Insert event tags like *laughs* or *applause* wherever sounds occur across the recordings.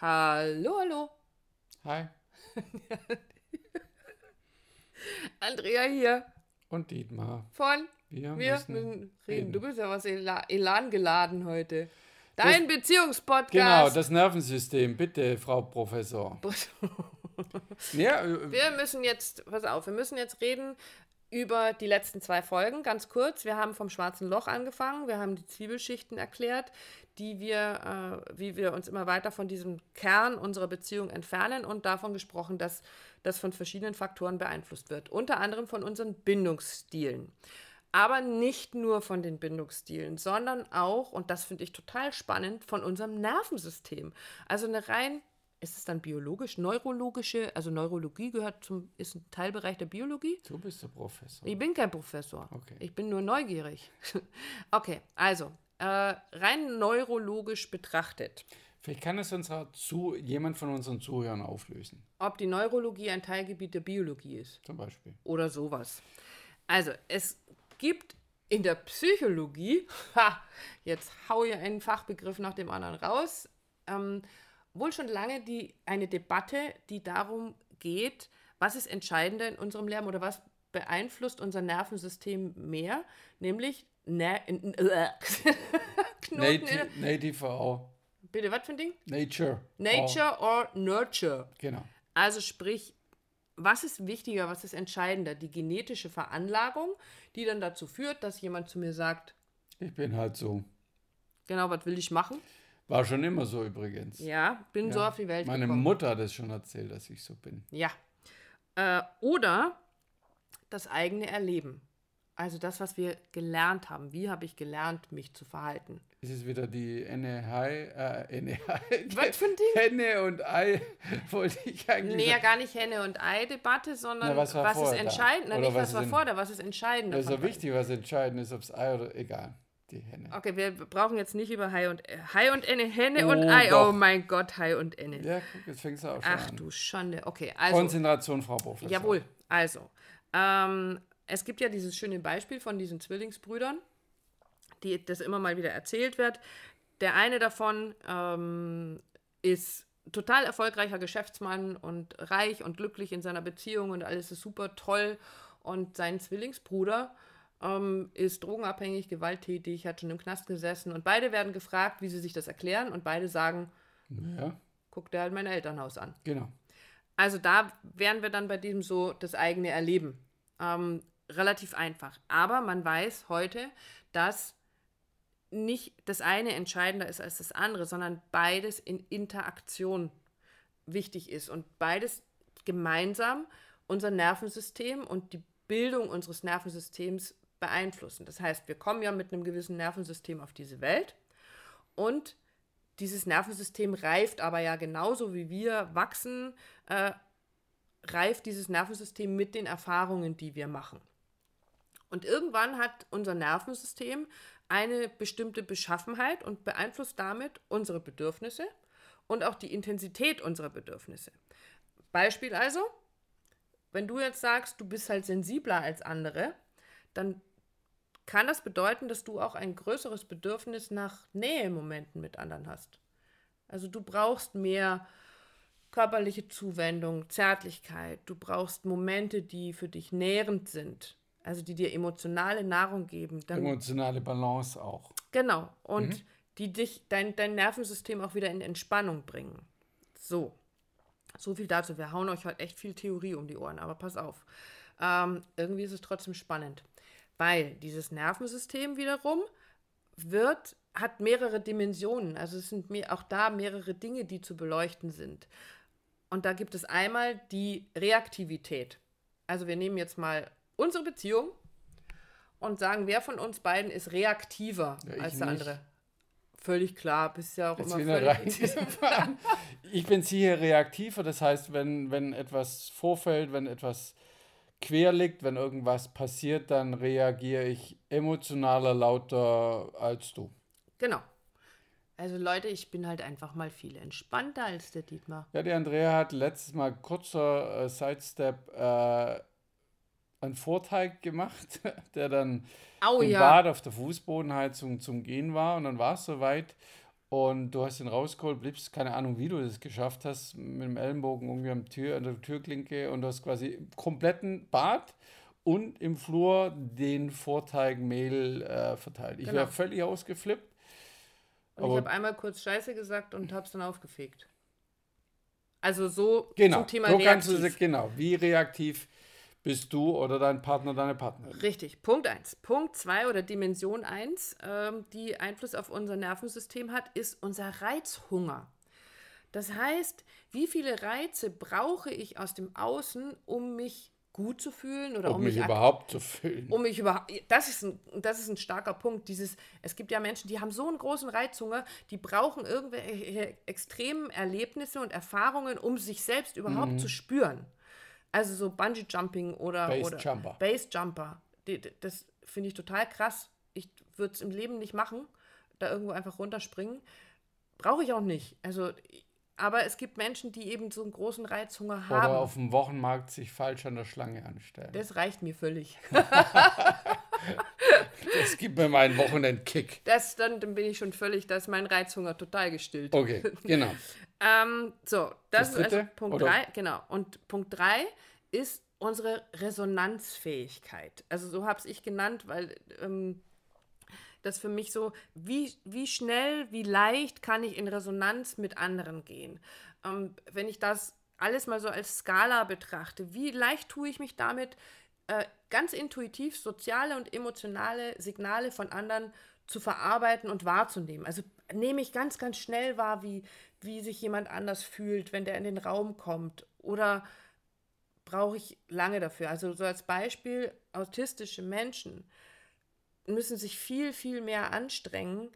Hallo, hallo. Hi. *laughs* Andrea hier Und Dietmar. von Wir, Wir müssen, reden. reden. Du bist ja was Ela- Elan geladen heute. Dein Genau, Beziehungspodcast. das Nervensystem, bitte, Frau Professor. *laughs* Ja, äh, Wir müssen jetzt, pass auf, wir müssen jetzt reden über die letzten zwei Folgen, ganz kurz. Wir haben vom schwarzen Loch angefangen, wir haben die Zwiebelschichten erklärt, die wir, äh, wie wir uns immer weiter von diesem Kern unserer Beziehung entfernen und davon gesprochen, dass das von verschiedenen Faktoren beeinflusst wird. Unter anderem von unseren Bindungsstilen. Aber nicht nur von den Bindungsstilen, sondern auch, und das finde ich total spannend, von unserem Nervensystem. Also eine rein, ist es dann biologisch, neurologische, also Neurologie gehört zum, ist ein Teilbereich der Biologie? du bist der Professor. Ich bin kein Professor. Okay. Ich bin nur neugierig. *laughs* okay, also, äh, rein neurologisch betrachtet, Vielleicht kann es unserer zu, jemand von unseren Zuhörern auflösen. ob die Neurologie ein Teilgebiet der Biologie ist. Zum Beispiel. oder sowas. Also, es gibt in der Psychologie, *laughs* ha, jetzt hau ich einen Fachbegriff nach dem anderen raus, ähm, wohl schon lange die, eine Debatte, die darum geht, was ist entscheidender in unserem Leben oder was beeinflusst unser Nervensystem mehr, nämlich Ner äh, *laughs* Knoten Native, auch. Bitte, was für ein Ding? Nature. Nature or Nurture. Genau. Also sprich, was ist wichtiger, was ist entscheidender? Die genetische Veranlagung, die dann dazu führt, dass jemand zu mir sagt, Ich bin halt so. genau, was will ich machen? War schon immer so übrigens. Ja, bin so Ja. auf die Welt Meine gekommen. Mutter hat es schon erzählt, dass ich so bin. Ja. Äh, oder das eigene Erleben. Also das, was wir gelernt haben. Wie habe ich gelernt, mich zu verhalten? Ist es wieder die Enne Hai, äh, Enne Hai. *laughs* Was für ein Ding? Henne und Ei *laughs* wollte ich eigentlich Nee, ja gar nicht Henne- und Ei-Debatte, sondern Na, was war was ist vorher entscheidend? Nicht, was was war in- vor da, was ist entscheidend? Das ist ja wichtig, was entscheidend ist, ob es Ei oder egal. Die Henne. Okay, wir brauchen jetzt nicht über Hai und Hai und Enne, Henne Oh, und Ei. doch. Oh mein Gott, Hai und Enne. Ja, guck, jetzt fängst du auch schon Ach an. du Schande. Okay, also. Konzentration, Frau Professor. Jawohl, also. Ähm, es gibt ja dieses schöne Beispiel von diesen Zwillingsbrüdern, die das immer mal wieder erzählt wird. Der eine davon ähm, ist total erfolgreicher Geschäftsmann und reich und glücklich in seiner Beziehung und alles ist super toll. Und sein Zwillingsbruder ähm, ist drogenabhängig, gewalttätig, hat schon im Knast gesessen. Und beide werden gefragt, wie sie sich das erklären. Und beide sagen, Ja, guck dir halt mein Elternhaus an. genau. Also da wären wir dann bei diesem so das eigene Erleben. Ähm, relativ einfach. Aber man weiß heute, dass nicht das eine entscheidender ist als das andere, sondern beides in Interaktion wichtig ist und beides gemeinsam unser Nervensystem und die Bildung unseres Nervensystems beeinflussen. Das heißt, wir kommen ja mit einem gewissen Nervensystem auf diese Welt und dieses Nervensystem reift aber ja genauso wie wir wachsen, äh, reift dieses Nervensystem mit den Erfahrungen, die wir machen. Und irgendwann hat unser Nervensystem eine bestimmte Beschaffenheit und beeinflusst damit unsere Bedürfnisse und auch die Intensität unserer Bedürfnisse. Beispiel also, wenn du jetzt sagst, du bist halt sensibler als andere, dann kann das bedeuten, dass du auch ein größeres Bedürfnis nach Nähemomenten mit anderen hast. Also du brauchst mehr körperliche Zuwendung, Zärtlichkeit. Du brauchst Momente, die für dich nährend sind, also die dir emotionale Nahrung geben. Emotionale Balance auch. genau. Und die dich, dein, dein Nervensystem auch wieder in Entspannung bringen. So. So viel dazu. Wir hauen euch heute echt viel Theorie um die Ohren, aber pass auf. Ähm, irgendwie ist es trotzdem spannend. Weil dieses Nervensystem wiederum wird, hat mehrere Dimensionen. Also es sind auch da mehrere Dinge, die zu beleuchten sind. Und da gibt es einmal die Reaktivität. Also wir nehmen jetzt mal unsere Beziehung und sagen, wer von uns beiden ist reaktiver Ja, als der nicht. andere. Völlig klar, bist ja auch Jetzt immer völlig. *laughs* Ich bin sicher reaktiver, das heißt, wenn, wenn etwas vorfällt, wenn etwas quer liegt, wenn irgendwas passiert, dann reagiere ich emotionaler, lauter als du. Genau. Also Leute, ich bin halt einfach mal viel entspannter als der Dietmar. Ja, die Andrea hat letztes Mal kurzer äh, Sidestep äh, einen Vorteig gemacht, *laughs* der dann Au im ja. Bad auf der Fußbodenheizung zum Gehen war und dann war es soweit und du hast ihn rausgeholt, bliebst, keine Ahnung, wie du das geschafft hast, mit dem Ellenbogen irgendwie am Tür, an der Türklinke und du hast quasi kompletten Bad und im Flur den Vorteigmehl äh, verteilt. Ich Genau. wäre völlig ausgeflippt. Und ich habe einmal kurz Scheiße gesagt und habe es dann aufgefegt. Also so Genau, zum Thema so kannst du, reaktiv. genau, wie reaktiv bist du oder dein Partner, deine Partnerin. Richtig, Punkt 1. Punkt 2 oder Dimension 1, ähm, die Einfluss auf unser Nervensystem hat, ist unser Reizhunger. Das heißt, wie viele Reize brauche ich aus dem Außen, um mich gut zu fühlen oder Um um mich überhaupt zu fühlen. um mich überhaupt. Das ist, ein, das ist ein starker Punkt. Dieses, es gibt ja Menschen, die haben so einen großen Reizhunger, die brauchen irgendwelche extremen Erlebnisse und Erfahrungen, um sich selbst überhaupt Mhm. zu spüren. Also so Bungee Jumping oder Base oder Jumper. Base Jumper. Das finde ich total krass. Ich würde es im Leben nicht machen, da irgendwo einfach runterspringen. Brauche ich auch nicht. Also, aber es gibt Menschen, die eben so einen großen Reizhunger haben. Oder auf dem Wochenmarkt sich falsch an der Schlange anstellen. das reicht mir völlig. *laughs* *laughs* Das gibt mir meinen Wochenendkick. Das, dann, dann bin ich schon völlig, da ist mein Reizhunger total gestillt. Okay, *laughs* genau. Ähm, so, das, Das ist also Punkt oder? 3, genau. Und Punkt 3 ist unsere Resonanzfähigkeit. Also so habe ich genannt, weil ähm, das für mich so, wie, wie schnell, wie leicht kann ich in Resonanz mit anderen gehen. Ähm, wenn ich das alles mal so als Skala betrachte, wie leicht tue ich mich damit, äh, ganz intuitiv soziale und emotionale Signale von anderen zu verarbeiten und wahrzunehmen. Also nehme ich ganz, ganz schnell wahr, wie, wie sich jemand anders fühlt, wenn der in den Raum kommt. Oder brauche ich lange dafür. Also so als Beispiel, autistische Menschen müssen sich viel, viel mehr anstrengen,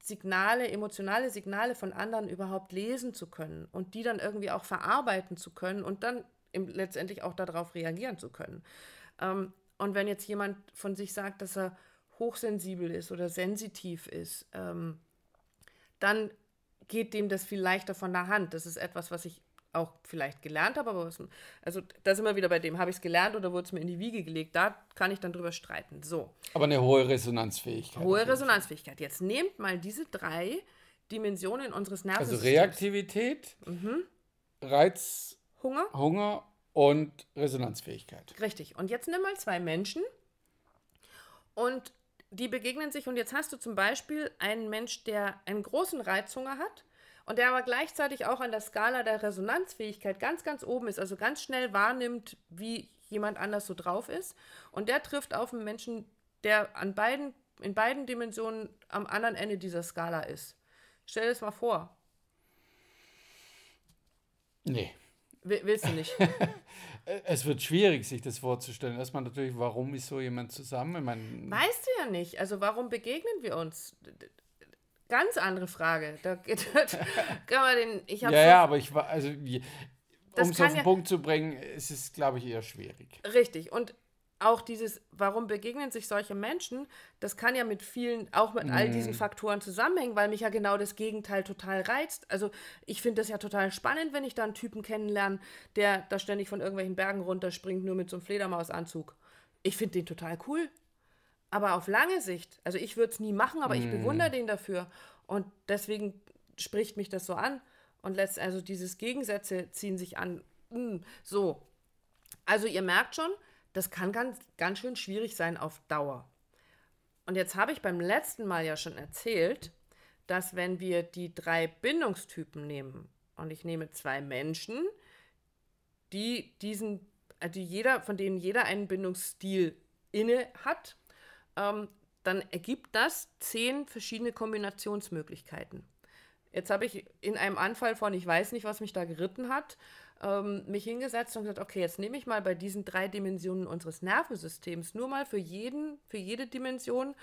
Signale, emotionale Signale von anderen überhaupt lesen zu können und die dann irgendwie auch verarbeiten zu können und dann im, letztendlich auch darauf reagieren zu können. Ähm, und wenn jetzt jemand von sich sagt, dass er hochsensibel ist oder sensitiv ist, ähm, dann geht dem das viel leichter von der Hand. Das ist etwas, was ich auch vielleicht gelernt habe, aber was, also da sind wir wieder bei dem, habe ich es gelernt oder wurde es mir in die Wiege gelegt? Da kann ich dann drüber streiten. So, Aber eine hohe Resonanzfähigkeit. hohe. Resonanzfähigkeit. Jetzt nehmt mal diese drei Dimensionen unseres Also Nervensystems. Reaktivität, Mhm. Reiz, Hunger, Hunger und Resonanzfähigkeit. Richtig. Und jetzt nimm mal zwei Menschen und die begegnen sich. Und jetzt hast du zum Beispiel einen Mensch, der einen großen Reizhunger hat und der aber gleichzeitig auch an der Skala der Resonanzfähigkeit ganz, ganz oben ist, also ganz schnell wahrnimmt, wie jemand anders so drauf ist. Und der trifft auf einen Menschen, der an beiden, in beiden Dimensionen am anderen Ende dieser Skala ist. Stell dir das mal vor. Nee. Will- Willst du nicht? *laughs* Es wird schwierig, sich das vorzustellen. Erstmal natürlich, warum ist so jemand zusammen? Ich meine, Weißt du ja nicht. Also warum begegnen wir uns? Ganz andere Frage. Da *laughs* kann man den, ich ja, habe ja, aber ich war, also, um es auf den ja- Punkt zu bringen, es ist, glaube ich, eher schwierig. richtig. Und auch dieses, warum begegnen sich solche Menschen, das kann ja mit vielen, auch mit all Mhm. diesen Faktoren zusammenhängen, weil mich ja genau das Gegenteil total reizt. Also ich finde das ja total spannend, wenn ich da einen Typen kennenlerne, der da ständig von irgendwelchen Bergen runterspringt, nur mit so einem Fledermausanzug. Ich finde den total cool. Aber auf lange Sicht, also ich würde es nie machen, aber ich bewundere den dafür. Und deswegen spricht mich das so an. Und letzt, also dieses Gegensätze ziehen sich an. Mm, So. Also ihr merkt schon, das kann ganz, ganz schön schwierig sein auf Dauer. Und jetzt habe ich beim letzten Mal ja schon erzählt, dass wenn wir die drei Bindungstypen nehmen, und ich nehme zwei Menschen, die diesen, äh, die jeder, von denen jeder einen Bindungsstil inne hat, ähm, dann ergibt das zehn verschiedene Kombinationsmöglichkeiten. Jetzt habe ich in einem Anfall von, ich weiß nicht, was mich da geritten hat, ähm, mich hingesetzt und gesagt, okay, jetzt nehme ich mal bei diesen drei Dimensionen unseres Nervensystems nur mal für jeden, für jede Dimension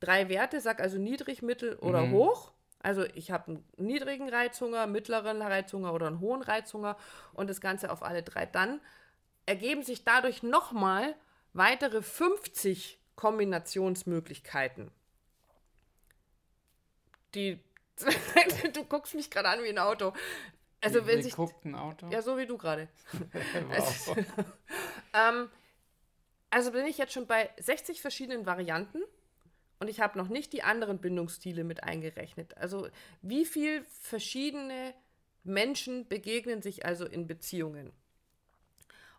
drei Werte, sag also niedrig, mittel oder hoch. Also ich habe einen niedrigen Reizhunger, mittleren Reizhunger oder einen hohen Reizhunger und das Ganze auf alle drei. Dann ergeben sich dadurch nochmal weitere 50 Kombinationsmöglichkeiten. Die *laughs* du guckst mich gerade an wie ein Auto. Also wenn Wie sich guckt ein Auto? ja so wie du gerade. *laughs* Wow. *laughs* Ähm, also bin ich jetzt schon bei 60 verschiedenen Varianten und ich habe noch nicht die anderen Bindungsstile mit eingerechnet. Also wie viel verschiedene Menschen begegnen sich also in Beziehungen.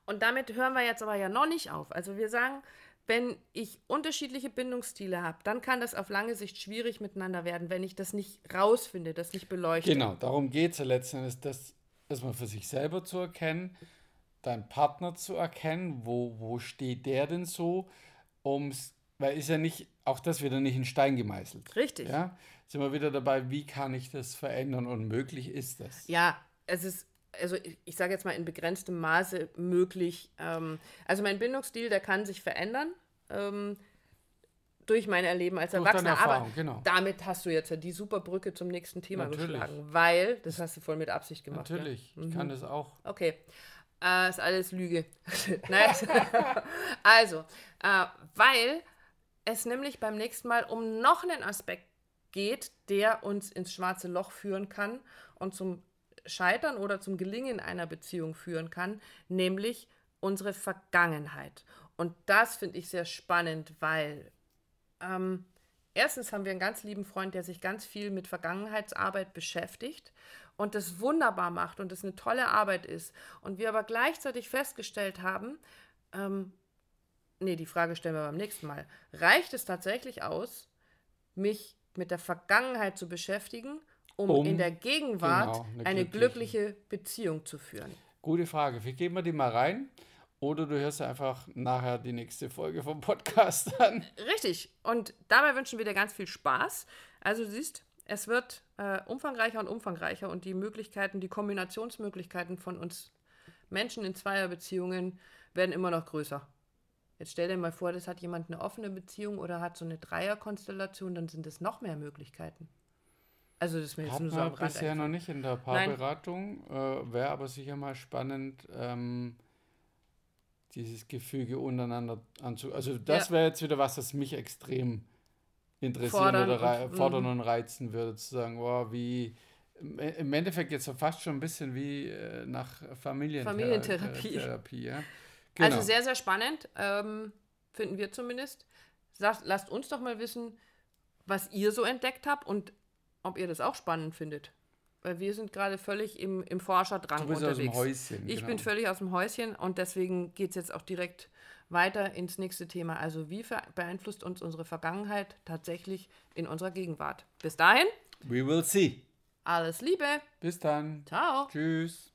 Und damit hören wir jetzt aber ja noch nicht auf. Also wir sagen, wenn ich unterschiedliche Bindungsstile habe, dann kann das auf lange Sicht schwierig miteinander werden, wenn ich das nicht rausfinde, das nicht beleuchte. Genau, darum geht es ja letzten Endes, das erstmal für sich selber zu erkennen, deinen Partner zu erkennen, wo, wo steht der denn so, ums, weil ist ja nicht, auch das wieder nicht in Stein gemeißelt. Richtig. Ja, sind wir wieder dabei, wie kann ich das verändern und möglich ist das? Ja, es ist, also ich, ich sage jetzt mal in begrenztem Maße möglich. Ähm, also mein Bindungsstil, der kann sich verändern. Ähm, durch mein Erleben als Erwachsener. Aber Erfahrung, genau. damit hast du jetzt ja die super Brücke zum nächsten Thema Natürlich. geschlagen, weil, das hast du voll mit Absicht gemacht. ja? Natürlich, ich kann das auch. Okay. Äh, ist alles Lüge. *laughs* *laughs* Also, äh, weil es nämlich beim nächsten Mal um noch einen Aspekt geht, der uns ins schwarze Loch führen kann und zum Scheitern oder zum Gelingen einer Beziehung führen kann, nämlich unsere Vergangenheit. Und das finde ich sehr spannend, weil ähm, erstens haben wir einen ganz lieben Freund, der sich ganz viel mit Vergangenheitsarbeit beschäftigt und das wunderbar macht und das eine tolle Arbeit ist. Und wir aber gleichzeitig festgestellt haben, ähm, nee, die Frage stellen wir beim nächsten Mal. Reicht es tatsächlich aus, mich mit der Vergangenheit zu beschäftigen, um, Um, in der Gegenwart genau, eine eine glückliche- Beziehung zu führen? Gute Frage. Wie geben wir die mal rein? Oder du hörst einfach nachher die nächste Folge vom Podcast *laughs* an. Richtig. Und dabei wünschen wir dir ganz viel Spaß. Also du siehst, es wird äh, umfangreicher und umfangreicher und die Möglichkeiten, die Kombinationsmöglichkeiten von uns Menschen in Zweierbeziehungen werden immer noch größer. Jetzt stell dir mal vor, das hat jemand eine offene Beziehung oder hat so eine Dreierkonstellation, dann sind es noch mehr Möglichkeiten. Also das ist mir jetzt nur so am Rand bisher noch nicht in der. Paarberatung. Äh, Wäre aber sicher mal spannend, ähm, dieses Gefüge untereinander anzu... Also das Ja. wäre jetzt wieder was, das mich extrem interessieren Fordern oder und- mhm. fordern und reizen würde. Zu sagen, wow, wie... Im Endeffekt jetzt so fast schon ein bisschen wie äh, nach Familientherapie. Familientherapie. Therapie, ja. *laughs* Genau. Also sehr, sehr spannend, ähm, finden wir zumindest. Sagt, lasst uns doch mal wissen, was ihr so entdeckt habt und ob ihr das auch spannend findet. Weil wir sind gerade völlig im, im Forscherdrang Du bist aus unterwegs. dem Häuschen. Ich genau. bin völlig aus dem Häuschen und deswegen geht es jetzt auch direkt weiter ins nächste Thema. Also wie beeinflusst uns unsere Vergangenheit tatsächlich in unserer Gegenwart? Bis dahin, We will see. alles Liebe. Bis dann. Ciao. Tschüss.